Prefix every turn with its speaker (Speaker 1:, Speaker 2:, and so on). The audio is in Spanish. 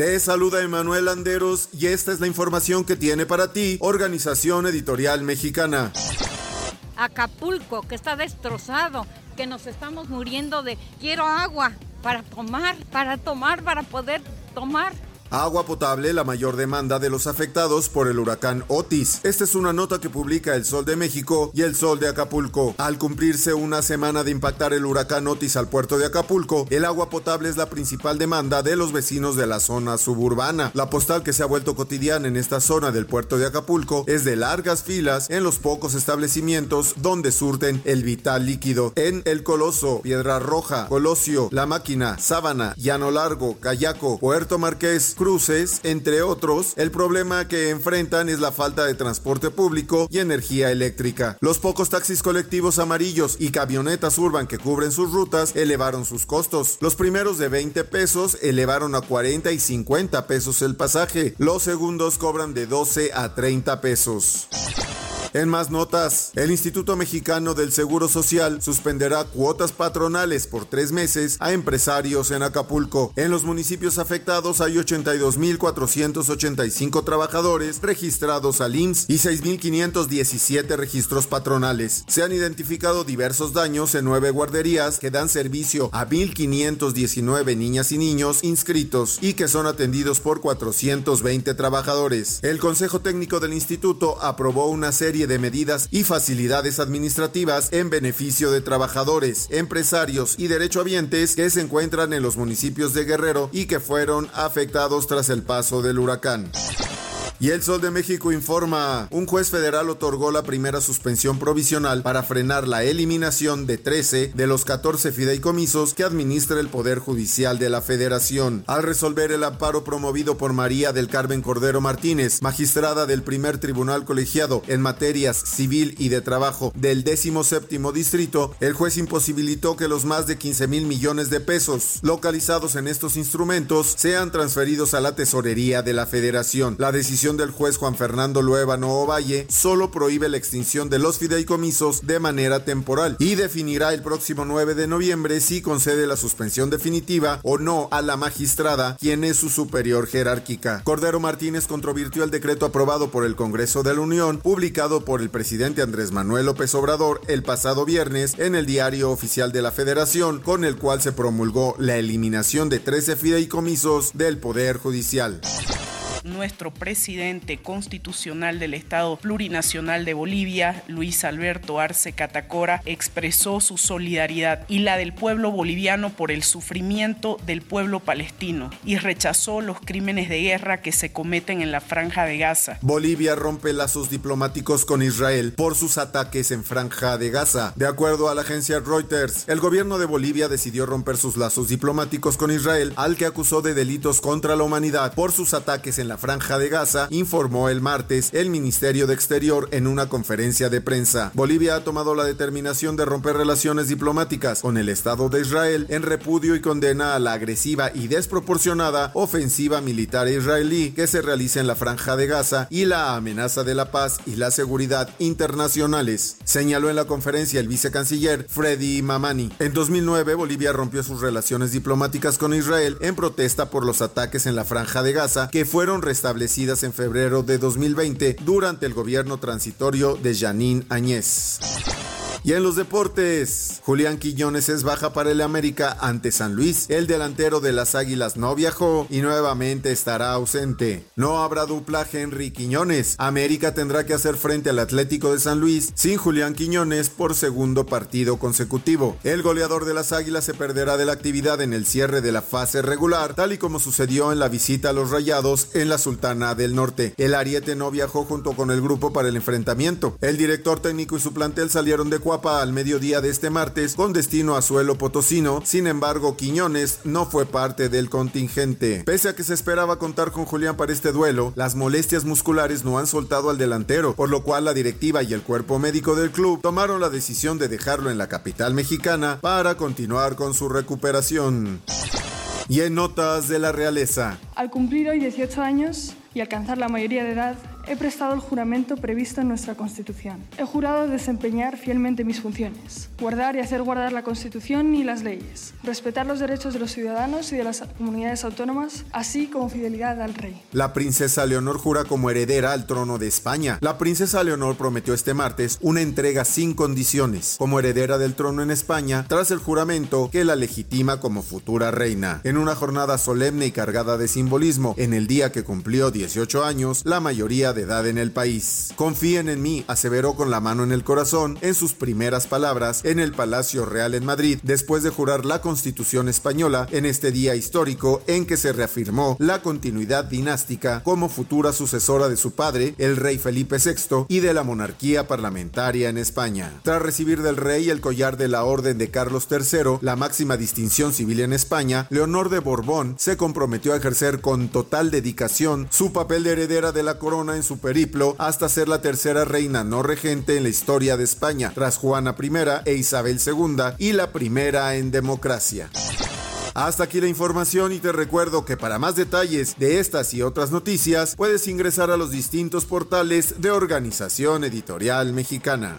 Speaker 1: Te saluda Emanuel Landeros y esta es la información que tiene para ti Organización Editorial Mexicana.
Speaker 2: Acapulco, que está destrozado, que nos estamos muriendo de quiero agua para tomar, para tomar, para poder tomar.
Speaker 1: Agua potable, la mayor demanda de los afectados por el huracán Otis. Esta es una nota que publica El Sol de México y El Sol de Acapulco. Al cumplirse una semana de impactar el huracán Otis al puerto de Acapulco, el agua potable es la principal demanda de los vecinos de la zona suburbana. La postal que se ha vuelto cotidiana en esta zona del puerto de Acapulco es de largas filas en los pocos establecimientos donde surten el vital líquido. En El Coloso, Piedra Roja, Colosio, La Máquina, Sábana, Llano Largo, Cayaco, Puerto Marqués, cruces, entre otros, el problema que enfrentan es la falta de transporte público y energía eléctrica. Los pocos taxis colectivos amarillos y camionetas urban que cubren sus rutas elevaron sus costos. Los primeros de 20 pesos elevaron a 40 y 50 pesos el pasaje. Los segundos cobran de 12 a 30 pesos. En más notas, el Instituto Mexicano del Seguro Social suspenderá cuotas patronales por tres meses a empresarios en Acapulco. En los municipios afectados hay 82.485 trabajadores registrados al IMSS y 6.517 registros patronales. Se han identificado diversos daños en nueve guarderías que dan servicio a 1.519 niñas y niños inscritos y que son atendidos por 420 trabajadores. El Consejo Técnico del Instituto aprobó una serie de medidas y facilidades administrativas en beneficio de trabajadores, empresarios y derechohabientes que se encuentran en los municipios de Guerrero y que fueron afectados tras el paso del huracán. Y el Sol de México informa, un juez federal otorgó la primera suspensión provisional para frenar la eliminación de 13 de los 14 fideicomisos que administra el Poder Judicial de la Federación. Al resolver el amparo promovido por María del Carmen Cordero Martínez, magistrada del primer tribunal colegiado en materias civil y de trabajo del 17 Distrito, el juez imposibilitó que los más de 15 mil millones de pesos localizados en estos instrumentos sean transferidos a la tesorería de la Federación. La decisión del juez Juan Fernando Luevano Ovalle solo prohíbe la extinción de los fideicomisos de manera temporal y definirá el próximo 9 de noviembre si concede la suspensión definitiva o no a la magistrada, quien es su superior jerárquica. Cordero Martínez controvirtió el decreto aprobado por el Congreso de la Unión, publicado por el presidente Andrés Manuel López Obrador el pasado viernes en el Diario Oficial de la Federación, con el cual se promulgó la eliminación de 13 fideicomisos del Poder Judicial
Speaker 3: nuestro presidente constitucional del Estado Plurinacional de Bolivia, Luis Alberto Arce Catacora, expresó su solidaridad y la del pueblo boliviano por el sufrimiento del pueblo palestino y rechazó los crímenes de guerra que se cometen en la franja de Gaza.
Speaker 1: Bolivia rompe lazos diplomáticos con Israel por sus ataques en franja de Gaza. De acuerdo a la agencia Reuters, el gobierno de Bolivia decidió romper sus lazos diplomáticos con Israel, al que acusó de delitos contra la humanidad por sus ataques en la franja de Gaza, informó el martes el Ministerio de Exterior en una conferencia de prensa. Bolivia ha tomado la determinación de romper relaciones diplomáticas con el Estado de Israel en repudio y condena a la agresiva y desproporcionada ofensiva militar israelí que se realiza en la franja de Gaza y la amenaza de la paz y la seguridad internacionales, señaló en la conferencia el vicecanciller Freddy Mamani. En 2009 Bolivia rompió sus relaciones diplomáticas con Israel en protesta por los ataques en la franja de Gaza que fueron restablecidas en febrero de 2020 durante el gobierno transitorio de Janine Añez. Y en los deportes, Julián Quiñones es baja para el América ante San Luis. El delantero de las Águilas no viajó y nuevamente estará ausente. No habrá dupla Henry Quiñones. América tendrá que hacer frente al Atlético de San Luis sin Julián Quiñones por segundo partido consecutivo. El goleador de las Águilas se perderá de la actividad en el cierre de la fase regular, tal y como sucedió en la visita a los Rayados en la Sultana del Norte. El Ariete no viajó junto con el grupo para el enfrentamiento. El director técnico y su plantel salieron de Al mediodía de este martes con destino a suelo potosino. Sin embargo, Quiñones no fue parte del contingente. Pese a que se esperaba contar con Julián para este duelo, las molestias musculares no han soltado al delantero, por lo cual la directiva y el cuerpo médico del club tomaron la decisión de dejarlo en la capital mexicana para continuar con su recuperación. Y en notas de la realeza.
Speaker 4: Al cumplir hoy 18 años y alcanzar la mayoría de edad, he prestado el juramento previsto en nuestra Constitución. He jurado desempeñar fielmente mis funciones, guardar y hacer guardar la Constitución y las leyes, respetar los derechos de los ciudadanos y de las comunidades autónomas, así como fidelidad al rey.
Speaker 1: La princesa Leonor jura como heredera al trono de España. La princesa Leonor prometió este martes una entrega sin condiciones como heredera del trono en España tras el juramento que la legitima como futura reina. En una jornada solemne y cargada de simbolismo, en el día que cumplió 18 años, la mayoría de en el país. Confíen en mí, aseveró con la mano en el corazón en sus primeras palabras en el Palacio Real en Madrid, después de jurar la Constitución española en este día histórico en que se reafirmó la continuidad dinástica como futura sucesora de su padre, el rey Felipe VI, y de la monarquía parlamentaria en España. Tras recibir del rey el collar de la Orden de Carlos III, la máxima distinción civil en España, Leonor de Borbón se comprometió a ejercer con total dedicación su papel de heredera de la corona su periplo hasta ser la tercera reina no regente en la historia de España, tras Juana I e Isabel II y la primera en democracia. Hasta aquí la información y te recuerdo que para más detalles de estas y otras noticias puedes ingresar a los distintos portales de Organización Editorial Mexicana.